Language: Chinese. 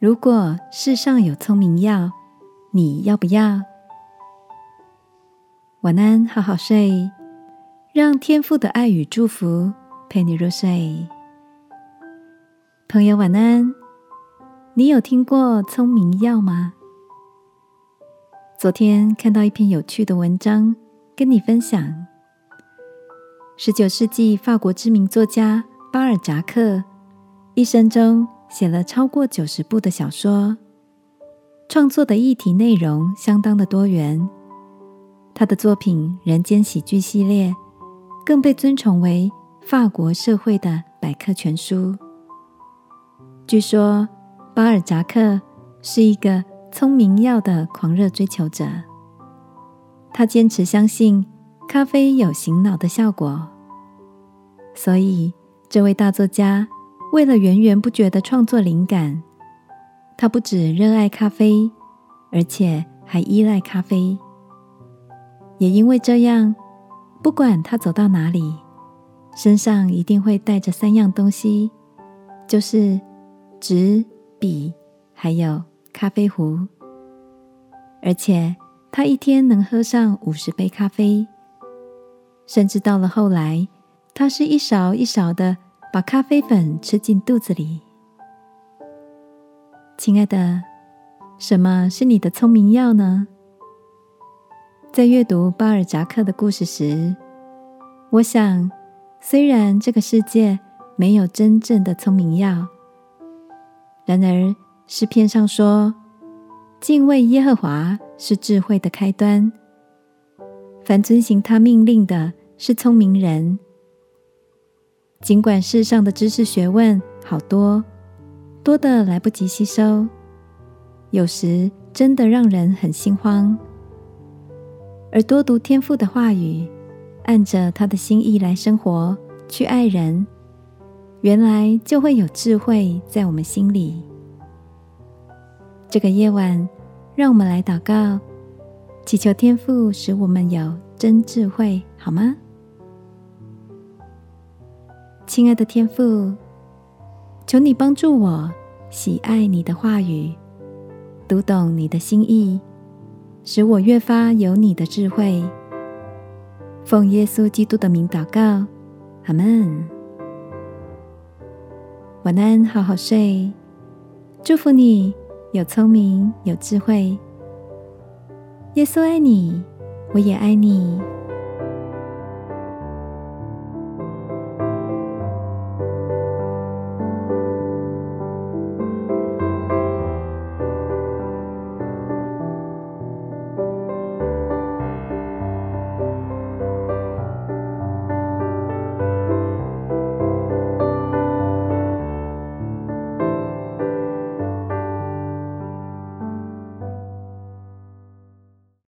如果世上有聪明药，你要不要？晚安，好好睡，让天父的爱与祝福陪你入睡。朋友，晚安。你有听过聪明药吗？昨天看到一篇有趣的文章，跟你分享。十九世纪法国知名作家巴尔扎克一生中写了超过九十部的小说，创作的议题内容相当的多元。他的作品《人间喜剧》系列更被尊崇为法国社会的百科全书。据说。巴尔扎克是一个聪明药的狂热追求者，他坚持相信咖啡有醒脑的效果，所以这位大作家为了源源不绝的创作灵感，他不止热爱咖啡，而且还依赖咖啡。也因为这样，不管他走到哪里，身上一定会带着三样东西，就是纸。笔，还有咖啡壶，而且他一天能喝上五十杯咖啡，甚至到了后来，他是一勺一勺的把咖啡粉吃进肚子里。亲爱的，什么是你的聪明药呢？在阅读巴尔扎克的故事时，我想，虽然这个世界没有真正的聪明药。然而，诗篇上说：“敬畏耶和华是智慧的开端。凡遵行他命令的，是聪明人。尽管世上的知识学问好多，多的来不及吸收，有时真的让人很心慌。而多读天父的话语，按着他的心意来生活，去爱人。”原来就会有智慧在我们心里。这个夜晚，让我们来祷告，祈求天父使我们有真智慧，好吗？亲爱的天父，求你帮助我喜爱你的话语，读懂你的心意，使我越发有你的智慧。奉耶稣基督的名祷告，阿门。晚安，好好睡。祝福你有聪明有智慧。耶稣爱你，我也爱你。